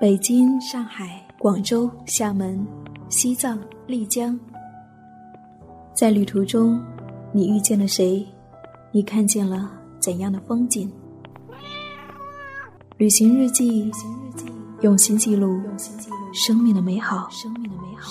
北京、上海、广州、厦门、西藏、丽江，在旅途中，你遇见了谁？你看见了怎样的风景？旅行日记，用心记录生命的美好。生命的美好。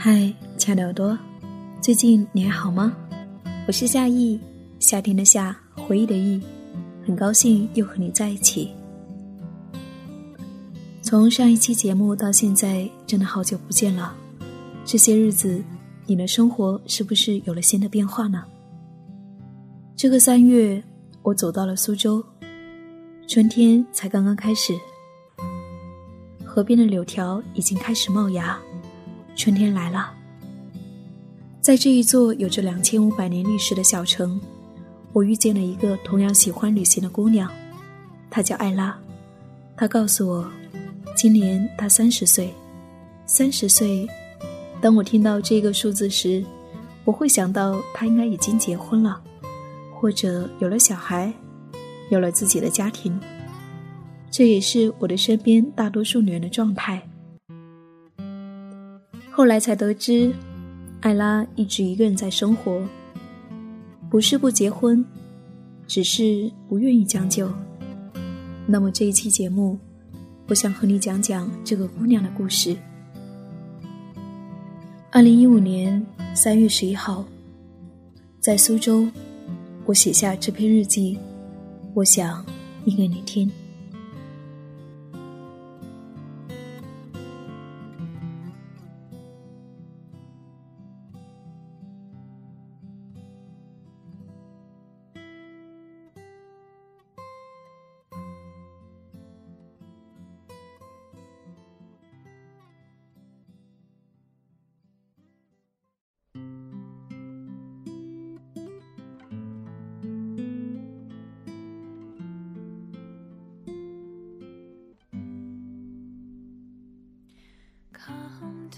嗨，亲爱的耳朵，最近你还好吗？我是夏意，夏天的夏，回忆的忆，很高兴又和你在一起。从上一期节目到现在，真的好久不见了。这些日子，你的生活是不是有了新的变化呢？这个三月，我走到了苏州，春天才刚刚开始，河边的柳条已经开始冒芽。春天来了，在这一座有着两千五百年历史的小城，我遇见了一个同样喜欢旅行的姑娘，她叫艾拉。她告诉我，今年她三十岁。三十岁，当我听到这个数字时，我会想到她应该已经结婚了，或者有了小孩，有了自己的家庭。这也是我的身边大多数女人的状态。后来才得知，艾拉一直一个人在生活，不是不结婚，只是不愿意将就。那么这一期节目，我想和你讲讲这个姑娘的故事。二零一五年三月十一号，在苏州，我写下这篇日记，我想念给你听。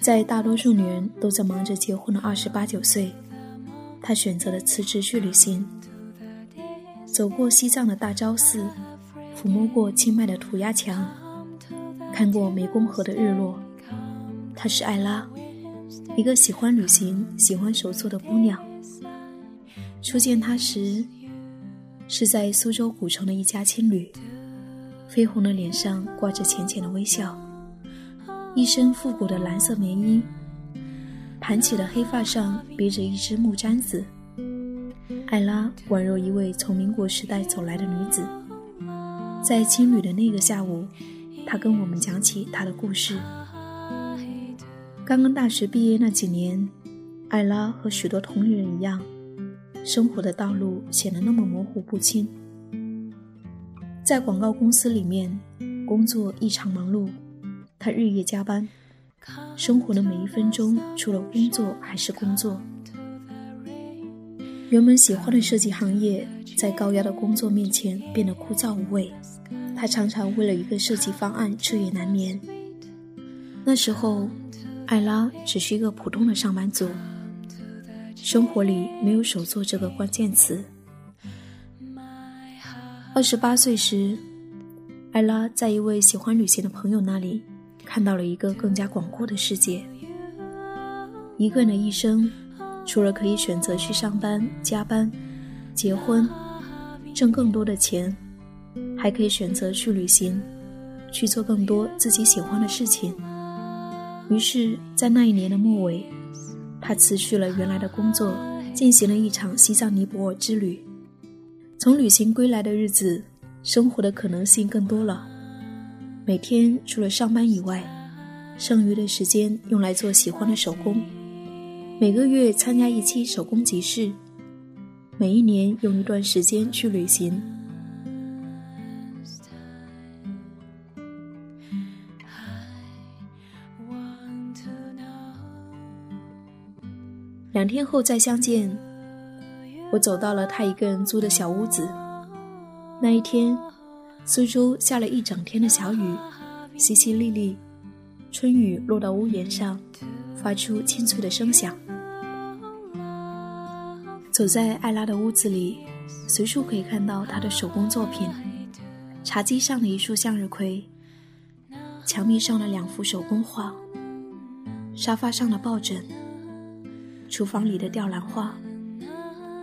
在大多数女人都在忙着结婚的二十八九岁，她选择了辞职去旅行，走过西藏的大昭寺，抚摸过清迈的涂鸦墙，看过湄公河的日落。她是艾拉，一个喜欢旅行、喜欢手作的姑娘。初见她时，是在苏州古城的一家青旅，绯红的脸上挂着浅浅的微笑。一身复古的蓝色棉衣，盘起的黑发上别着一只木簪子。艾拉宛若一位从民国时代走来的女子。在青旅的那个下午，她跟我们讲起她的故事。刚刚大学毕业那几年，艾拉和许多同龄人一样，生活的道路显得那么模糊不清。在广告公司里面，工作异常忙碌。他日夜加班，生活的每一分钟除了工作还是工作。原本喜欢的设计行业，在高压的工作面前变得枯燥无味。他常常为了一个设计方案彻夜难眠。那时候，艾拉只是一个普通的上班族，生活里没有手作这个关键词。二十八岁时，艾拉在一位喜欢旅行的朋友那里。看到了一个更加广阔的世界。一个人的一生，除了可以选择去上班、加班、结婚、挣更多的钱，还可以选择去旅行，去做更多自己喜欢的事情。于是，在那一年的末尾，他辞去了原来的工作，进行了一场西藏尼泊尔之旅。从旅行归来的日子，生活的可能性更多了。每天除了上班以外，剩余的时间用来做喜欢的手工，每个月参加一期手工集市，每一年用一段时间去旅行。两天后再相见，我走到了他一个人租的小屋子，那一天。苏州下了一整天的小雨，淅淅沥沥，春雨落到屋檐上，发出清脆的声响。走在艾拉的屋子里，随处可以看到她的手工作品：茶几上的一束向日葵，墙壁上的两幅手工画，沙发上的抱枕，厨房里的吊兰花，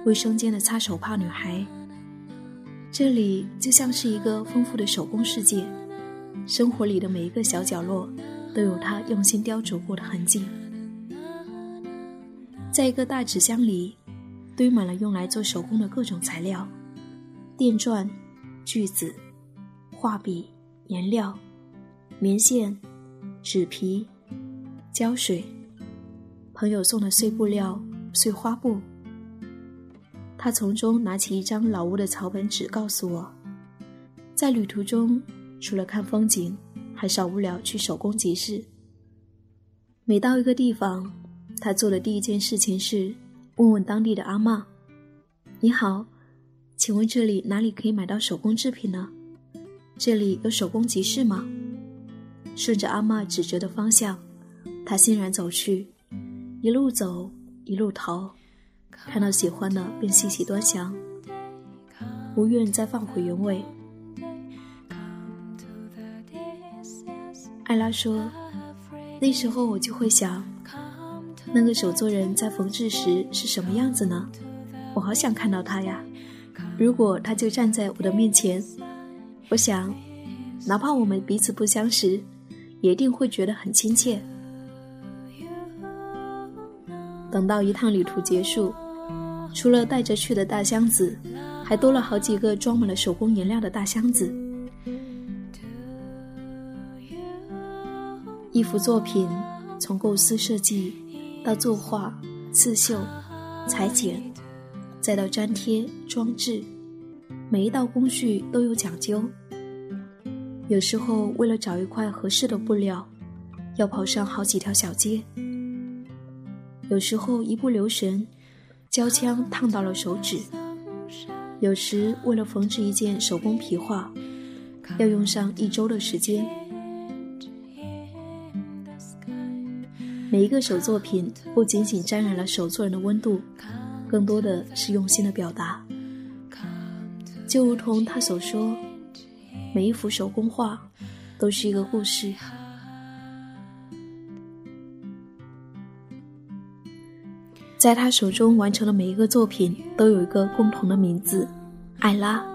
卫生间的擦手帕女孩。这里就像是一个丰富的手工世界，生活里的每一个小角落都有他用心雕琢过的痕迹。在一个大纸箱里。堆满了用来做手工的各种材料：电钻、锯子、画笔、颜料、棉线、纸皮、胶水，朋友送的碎布料、碎花布。他从中拿起一张老屋的草本纸，告诉我，在旅途中除了看风景，还少不了去手工集市。每到一个地方，他做的第一件事情是。问问当地的阿妈：“你好，请问这里哪里可以买到手工制品呢？这里有手工集市吗？”顺着阿妈指着的方向，他欣然走去，一路走一路淘，看到喜欢的便细细端详，不愿再放回原位。艾拉说：“那时候我就会想。”那个手作人在缝制时是什么样子呢？我好想看到他呀！如果他就站在我的面前，我想，哪怕我们彼此不相识，也一定会觉得很亲切。等到一趟旅途结束，除了带着去的大箱子，还多了好几个装满了手工颜料的大箱子。一幅作品从构思设计。到作画、刺绣、裁剪，再到粘贴、装置，每一道工序都有讲究。有时候为了找一块合适的布料，要跑上好几条小街；有时候一不留神，胶枪烫到了手指；有时为了缝制一件手工皮画，要用上一周的时间。每一个手作品不仅仅沾染了手作人的温度，更多的是用心的表达。就如同他所说，每一幅手工画都是一个故事。在他手中完成的每一个作品都有一个共同的名字——艾拉。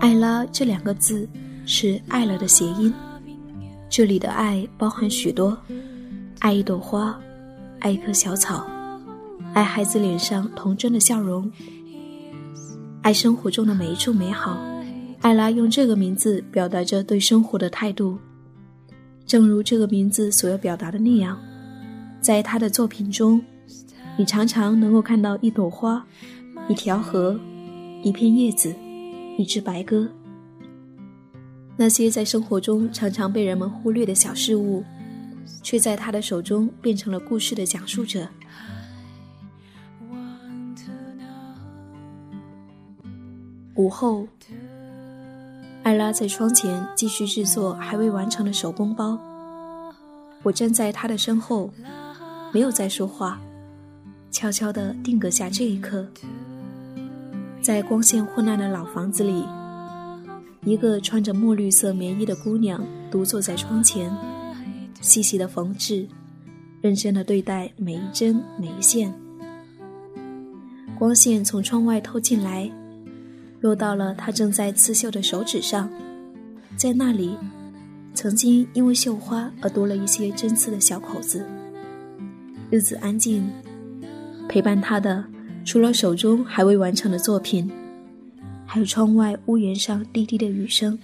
艾拉这两个字是爱了的谐音，这里的爱包含许多。爱一朵花，爱一棵小草，爱孩子脸上童真的笑容，爱生活中的每一处美好。艾拉用这个名字表达着对生活的态度，正如这个名字所要表达的那样，在他的作品中，你常常能够看到一朵花、一条河、一片叶子、一只白鸽。那些在生活中常常被人们忽略的小事物。却在他的手中变成了故事的讲述者。午后，艾拉在窗前继续制作还未完成的手工包。我站在他的身后，没有再说话，悄悄地定格下这一刻。在光线昏暗的老房子里，一个穿着墨绿色棉衣的姑娘独坐在窗前。细细的缝制，认真的对待每一针每一线。光线从窗外透进来，落到了她正在刺绣的手指上，在那里，曾经因为绣花而多了一些针刺的小口子。日子安静，陪伴他的除了手中还未完成的作品，还有窗外屋檐上滴滴的雨声。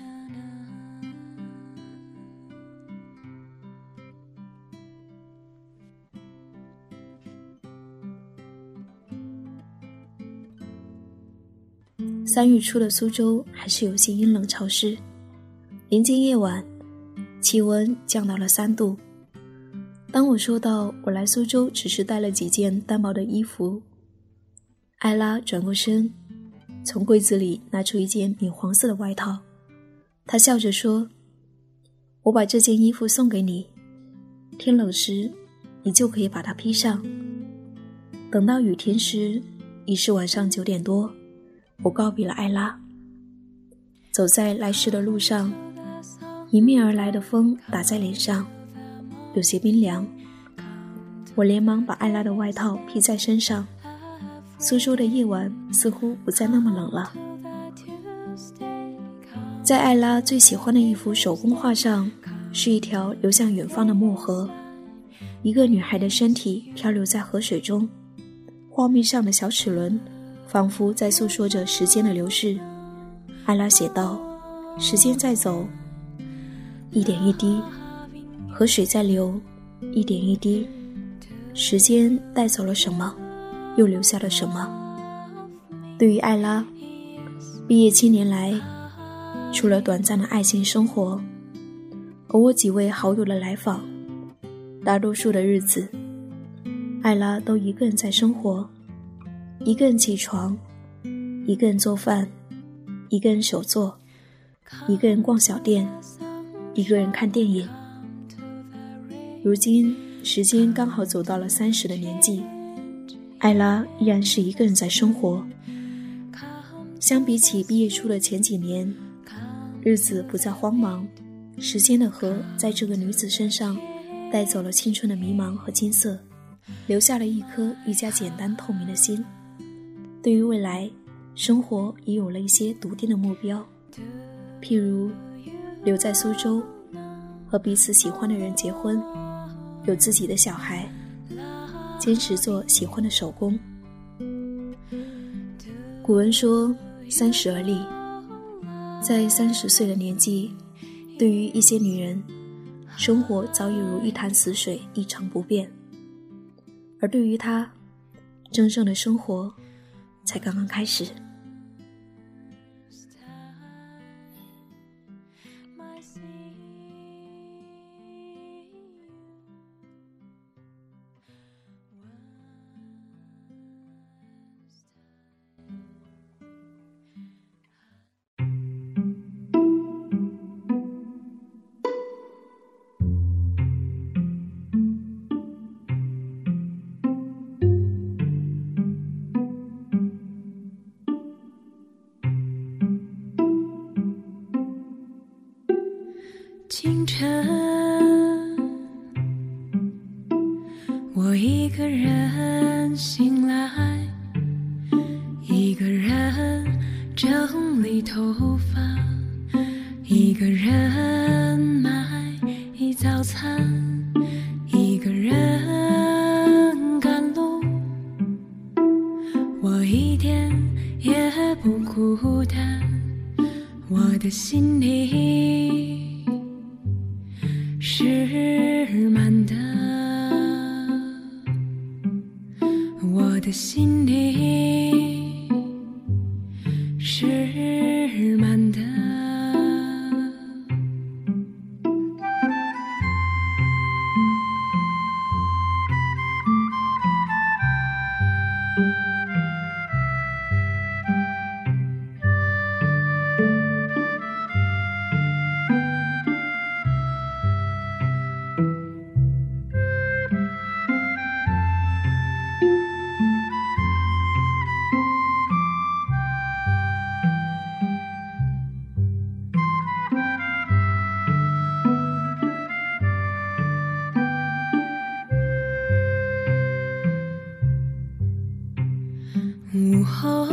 三月初的苏州还是有些阴冷潮湿，临近夜晚，气温降到了三度。当我说到我来苏州只是带了几件单薄的衣服，艾拉转过身，从柜子里拿出一件米黄色的外套，她笑着说：“我把这件衣服送给你，天冷时你就可以把它披上。等到雨停时，已是晚上九点多。”我告别了艾拉，走在来时的路上，迎面而来的风打在脸上。有些冰凉，我连忙把艾拉的外套披在身上。苏州的夜晚似乎不再那么冷了。在艾拉最喜欢的一幅手工画上，是一条流向远方的漠河，一个女孩的身体漂流在河水中，画面上的小齿轮仿佛在诉说着时间的流逝。艾拉写道：“时间在走，一点一滴。”河水在流，一点一滴。时间带走了什么，又留下了什么？对于艾拉，毕业七年来，除了短暂的爱情生活，偶尔几位好友的来访，大多数的日子，艾拉都一个人在生活，一个人起床，一个人做饭，一个人手作，一个人逛小店，一个人看电影。如今，时间刚好走到了三十的年纪，艾拉依然是一个人在生活。相比起毕业初的前几年，日子不再慌忙，时间的河在这个女子身上带走了青春的迷茫和金色，留下了一颗愈加简单透明的心。对于未来，生活也有了一些笃定的目标，譬如留在苏州，和彼此喜欢的人结婚。有自己的小孩，坚持做喜欢的手工。古文说：“三十而立。”在三十岁的年纪，对于一些女人，生活早已如一潭死水，一成不变；而对于她，真正的生活才刚刚开始。晨，我一个人醒来，一个人整理头发，一个人买早餐，一个人赶路，我一点也不孤单，我的心里。是以后。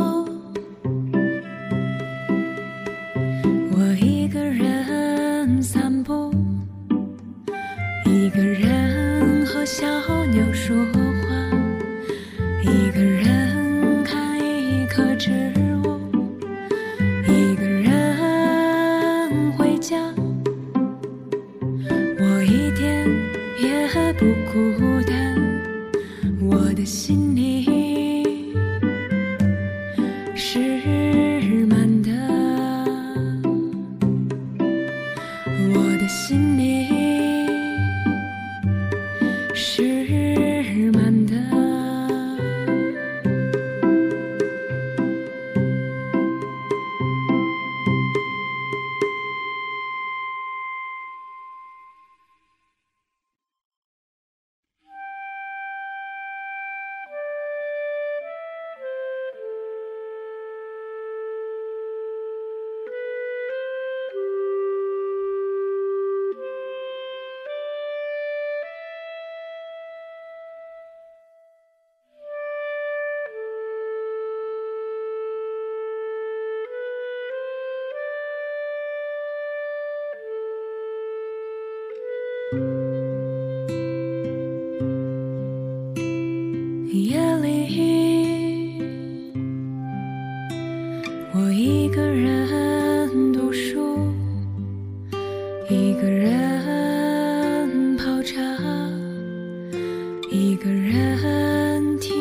一个人听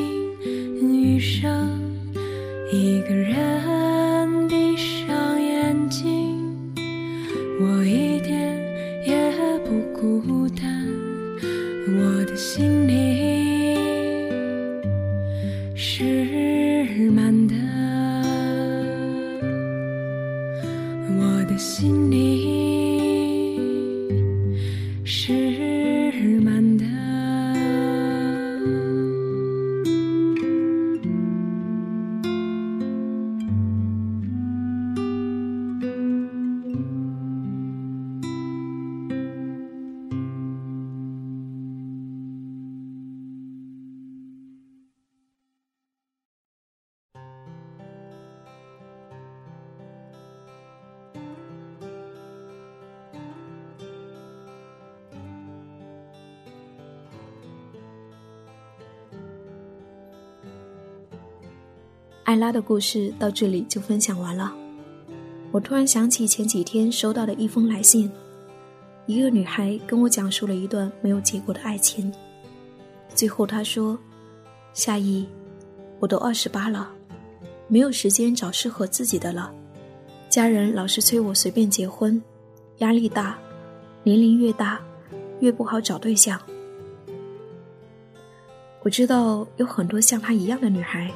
雨声一个人艾拉的故事到这里就分享完了。我突然想起前几天收到的一封来信，一个女孩跟我讲述了一段没有结果的爱情。最后她说：“夏意，我都二十八了，没有时间找适合自己的了。家人老是催我随便结婚，压力大，年龄越大越不好找对象。我知道有很多像她一样的女孩。”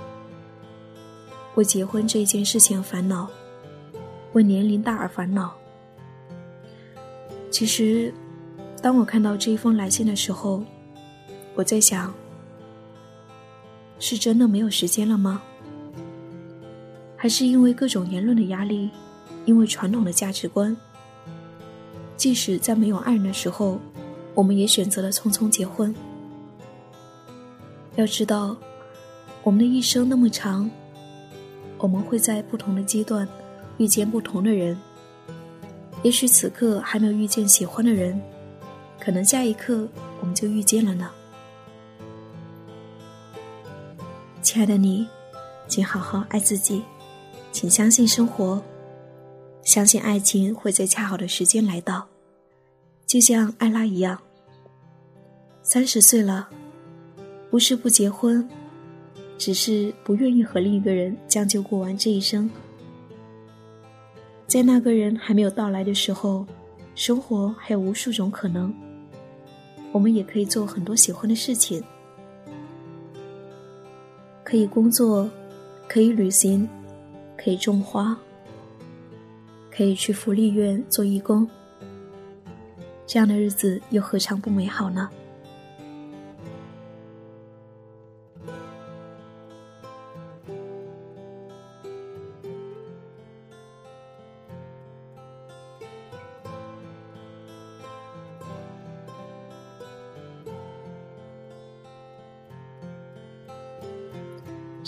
为结婚这一件事情烦恼，为年龄大而烦恼。其实，当我看到这一封来信的时候，我在想：是真的没有时间了吗？还是因为各种言论的压力，因为传统的价值观？即使在没有爱人的时候，我们也选择了匆匆结婚。要知道，我们的一生那么长。我们会在不同的阶段遇见不同的人，也许此刻还没有遇见喜欢的人，可能下一刻我们就遇见了呢。亲爱的你，请好好爱自己，请相信生活，相信爱情会在恰好的时间来到，就像艾拉一样。三十岁了，不是不结婚。只是不愿意和另一个人将就过完这一生，在那个人还没有到来的时候，生活还有无数种可能。我们也可以做很多喜欢的事情，可以工作，可以旅行，可以种花，可以去福利院做义工。这样的日子又何尝不美好呢？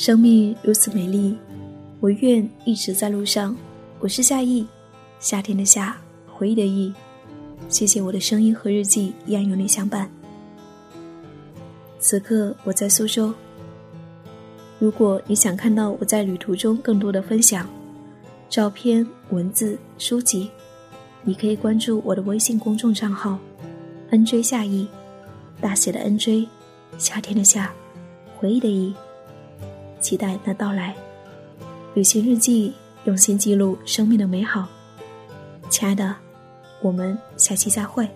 生命如此美丽，我愿一直在路上。我是夏意，夏天的夏，回忆的忆。谢谢我的声音和日记一样有你相伴。此刻我在苏州。如果你想看到我在旅途中更多的分享，照片、文字、书籍，你可以关注我的微信公众账号 “nj 夏意”，大写的 “nj”，夏天的夏，回忆的忆。期待那到来，旅行日记，用心记录生命的美好。亲爱的，我们下期再会。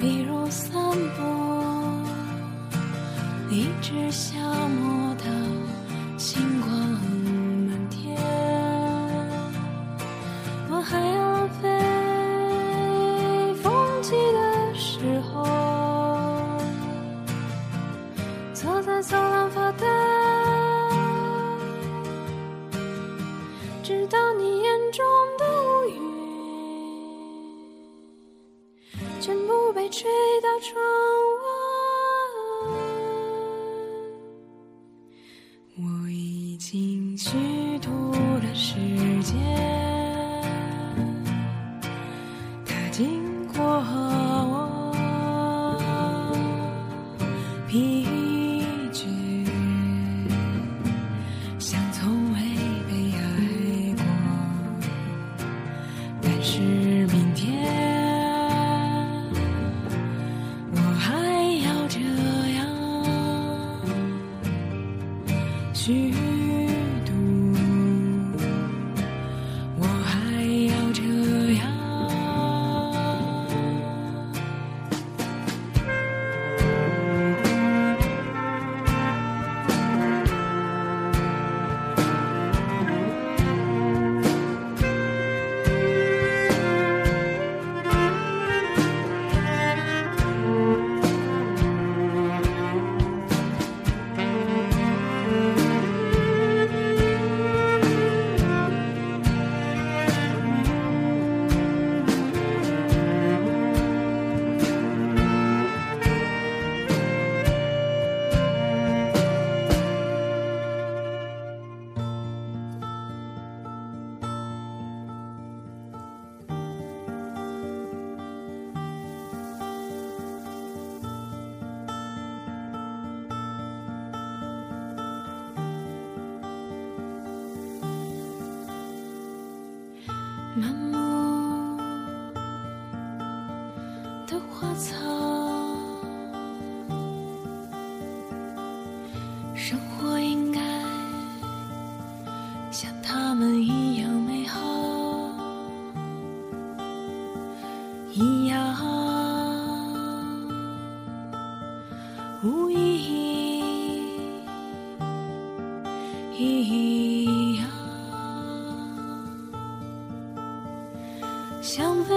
比如散步一直消磨到星光想飞。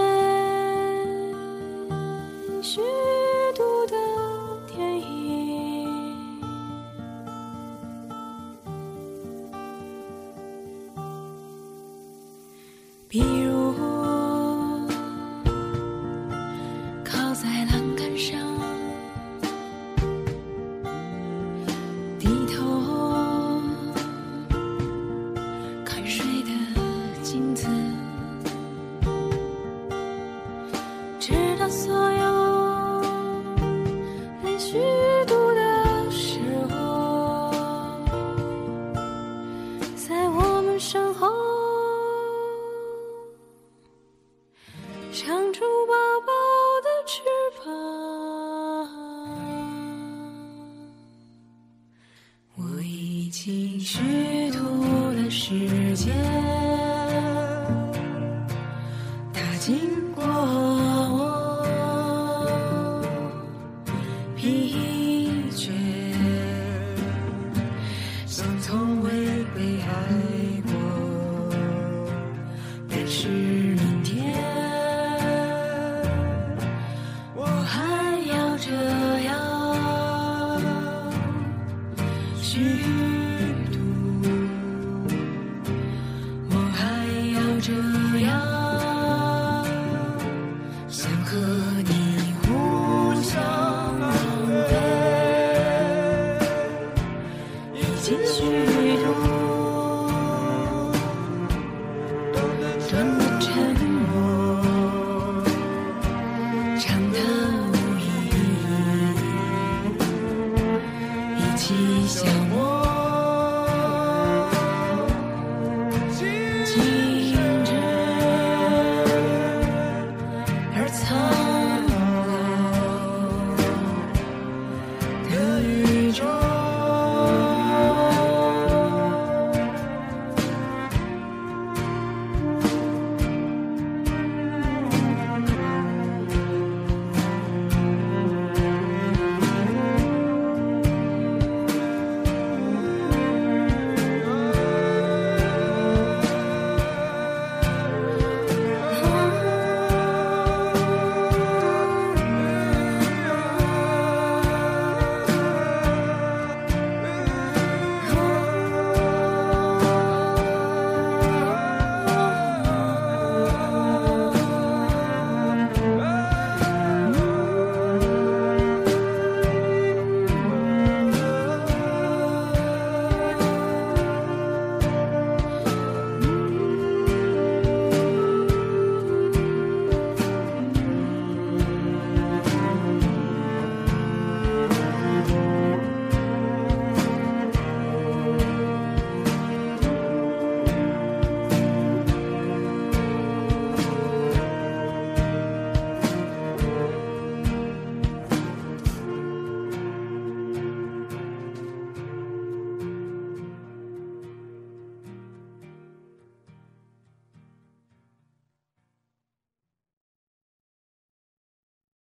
情绪涂了时间。